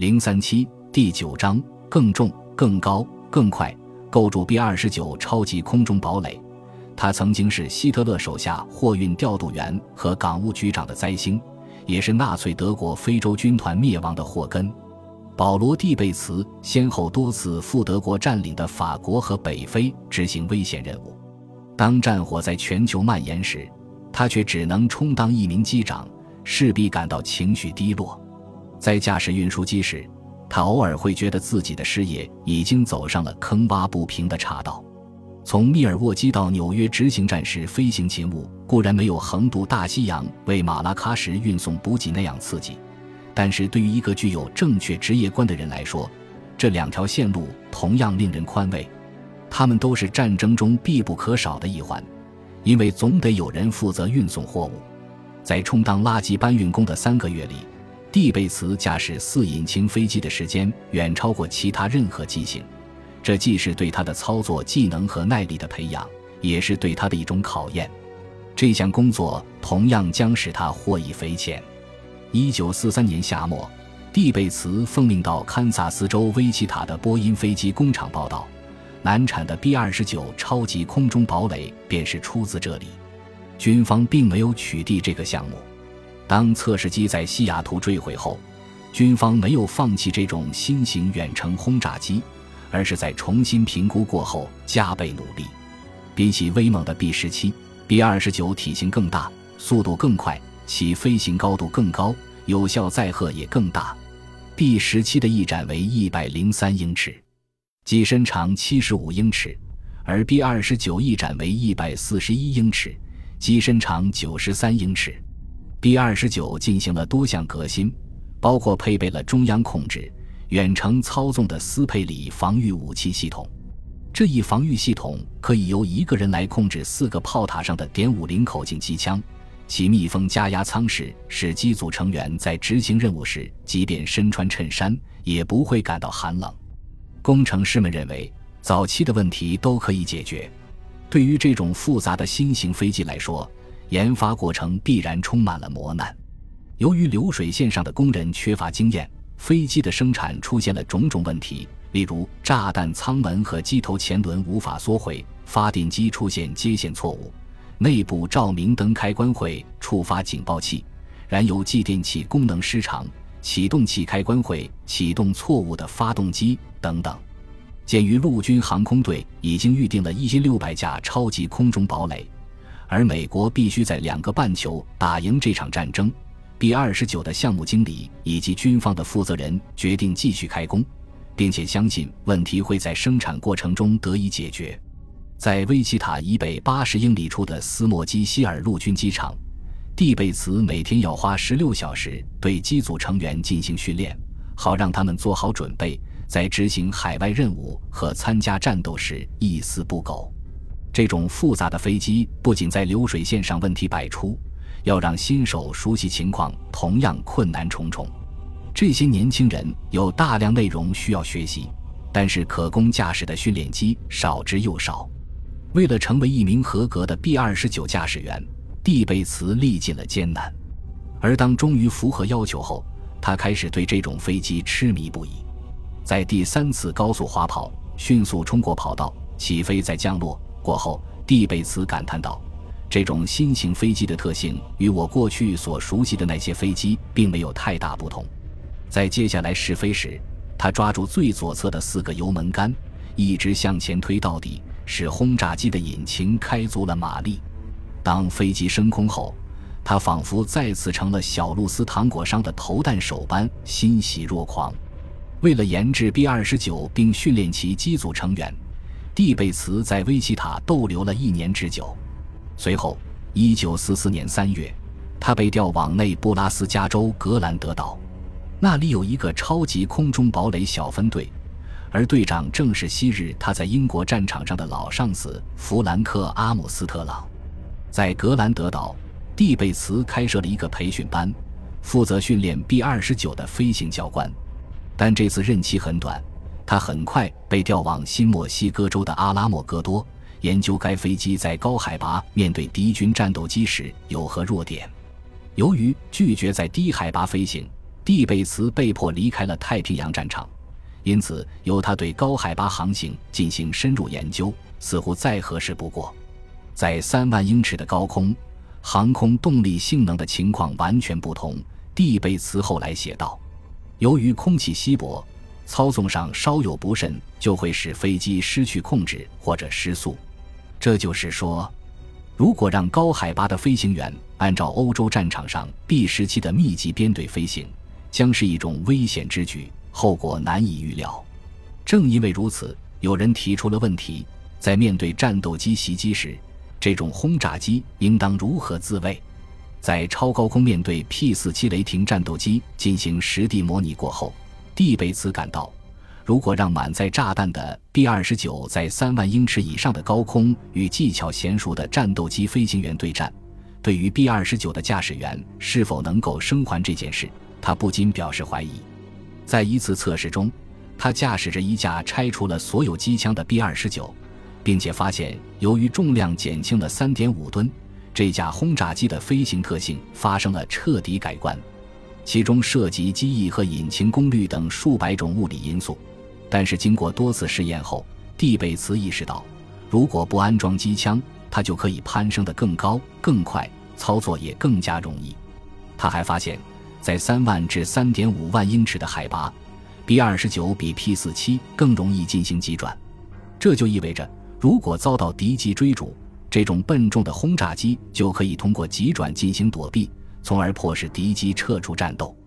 零三七第九章更重、更高、更快，构筑 B 二十九超级空中堡垒。他曾经是希特勒手下货运调度员和港务局长的灾星，也是纳粹德国非洲军团灭亡的祸根。保罗·蒂贝茨先后多次赴德国占领的法国和北非执行危险任务。当战火在全球蔓延时，他却只能充当一名机长，势必感到情绪低落。在驾驶运输机时，他偶尔会觉得自己的事业已经走上了坑洼不平的岔道。从密尔沃基到纽约执行战时飞行勤务，固然没有横渡大西洋为马拉喀什运送补给那样刺激，但是对于一个具有正确职业观的人来说，这两条线路同样令人宽慰。他们都是战争中必不可少的一环，因为总得有人负责运送货物。在充当垃圾搬运工的三个月里。蒂贝茨驾驶四引擎飞机的时间远超过其他任何机型，这既是对他的操作技能和耐力的培养，也是对他的一种考验。这项工作同样将使他获益匪浅。一九四三年夏末，蒂贝茨奉命到堪萨斯州威奇塔的波音飞机工厂报道，难产的 B 二十九超级空中堡垒便是出自这里。军方并没有取缔这个项目。当测试机在西雅图坠毁后，军方没有放弃这种新型远程轰炸机，而是在重新评估过后加倍努力。比起威猛的 B 十七，B 二十九体型更大，速度更快，其飞行高度更高，有效载荷也更大。B 十七的翼展为一百零三英尺，机身长七十五英尺，而 B 二十九翼展为一百四十一英尺，机身长九十三英尺。B 二十九进行了多项革新，包括配备了中央控制、远程操纵的斯佩里防御武器系统。这一防御系统可以由一个人来控制四个炮塔上的点五零口径机枪，其密封加压舱室使机组成员在执行任务时，即便身穿衬衫也不会感到寒冷。工程师们认为，早期的问题都可以解决。对于这种复杂的新型飞机来说，研发过程必然充满了磨难。由于流水线上的工人缺乏经验，飞机的生产出现了种种问题，例如炸弹舱门和机头前轮无法缩回，发电机出现接线错误，内部照明灯开关会触发警报器，燃油继电器功能失常，启动器开关会启动错误的发动机等等。鉴于陆军航空队已经预定了一千六百架超级空中堡垒。而美国必须在两个半球打赢这场战争。B 二十九的项目经理以及军方的负责人决定继续开工，并且相信问题会在生产过程中得以解决。在威奇塔以北八十英里处的斯莫基希尔陆军机场，蒂贝茨每天要花十六小时对机组成员进行训练，好让他们做好准备，在执行海外任务和参加战斗时一丝不苟。这种复杂的飞机不仅在流水线上问题百出，要让新手熟悉情况同样困难重重。这些年轻人有大量内容需要学习，但是可供驾驶的训练机少之又少。为了成为一名合格的 B 二十九驾驶员，蒂贝茨历尽了艰难。而当终于符合要求后，他开始对这种飞机痴迷不已。在第三次高速滑跑，迅速冲过跑道，起飞再降落。过后，蒂贝茨感叹道：“这种新型飞机的特性与我过去所熟悉的那些飞机并没有太大不同。在接下来试飞时，他抓住最左侧的四个油门杆，一直向前推到底，使轰炸机的引擎开足了马力。当飞机升空后，他仿佛再次成了小露丝糖果商的投弹手般欣喜若狂。为了研制 B 二十九并训练其机组成员。”蒂贝茨在威奇塔逗留了一年之久，随后，1944年3月，他被调往内布拉斯加州格兰德岛，那里有一个超级空中堡垒小分队，而队长正是昔日他在英国战场上的老上司弗兰克·阿姆斯特朗。在格兰德岛，蒂贝茨开设了一个培训班，负责训练 B-29 的飞行教官，但这次任期很短。他很快被调往新墨西哥州的阿拉莫戈多，研究该飞机在高海拔面对敌军战斗机时有何弱点。由于拒绝在低海拔飞行蒂贝茨被迫离开了太平洋战场，因此由他对高海拔航行进行深入研究，似乎再合适不过。在三万英尺的高空，航空动力性能的情况完全不同。蒂贝茨后来写道：“由于空气稀薄，操纵上稍有不慎，就会使飞机失去控制或者失速。这就是说。”如果让高海拔的飞行员按照欧洲战场上 B 时期的密集编队飞行，将是一种危险之举，后果难以预料。正因为如此，有人提出了问题：在面对战斗机袭击时，这种轰炸机应当如何自卫？在超高空面对 P-47 雷霆战斗机进行实地模拟过后，蒂贝茨感到。如果让满载炸弹的 B 二十九在三万英尺以上的高空与技巧娴熟的战斗机飞行员对战，对于 B 二十九的驾驶员是否能够生还这件事，他不禁表示怀疑。在一次测试中，他驾驶着一架拆除了所有机枪的 B 二十九，并且发现由于重量减轻了三点五吨，这架轰炸机的飞行特性发生了彻底改观，其中涉及机翼和引擎功率等数百种物理因素。但是经过多次试验后，蒂贝茨意识到，如果不安装机枪，它就可以攀升得更高、更快，操作也更加容易。他还发现，在三万至三点五万英尺的海拔，B 二十九比 P 四七更容易进行急转。这就意味着，如果遭到敌机追逐，这种笨重的轰炸机就可以通过急转进行躲避，从而迫使敌机撤出战斗。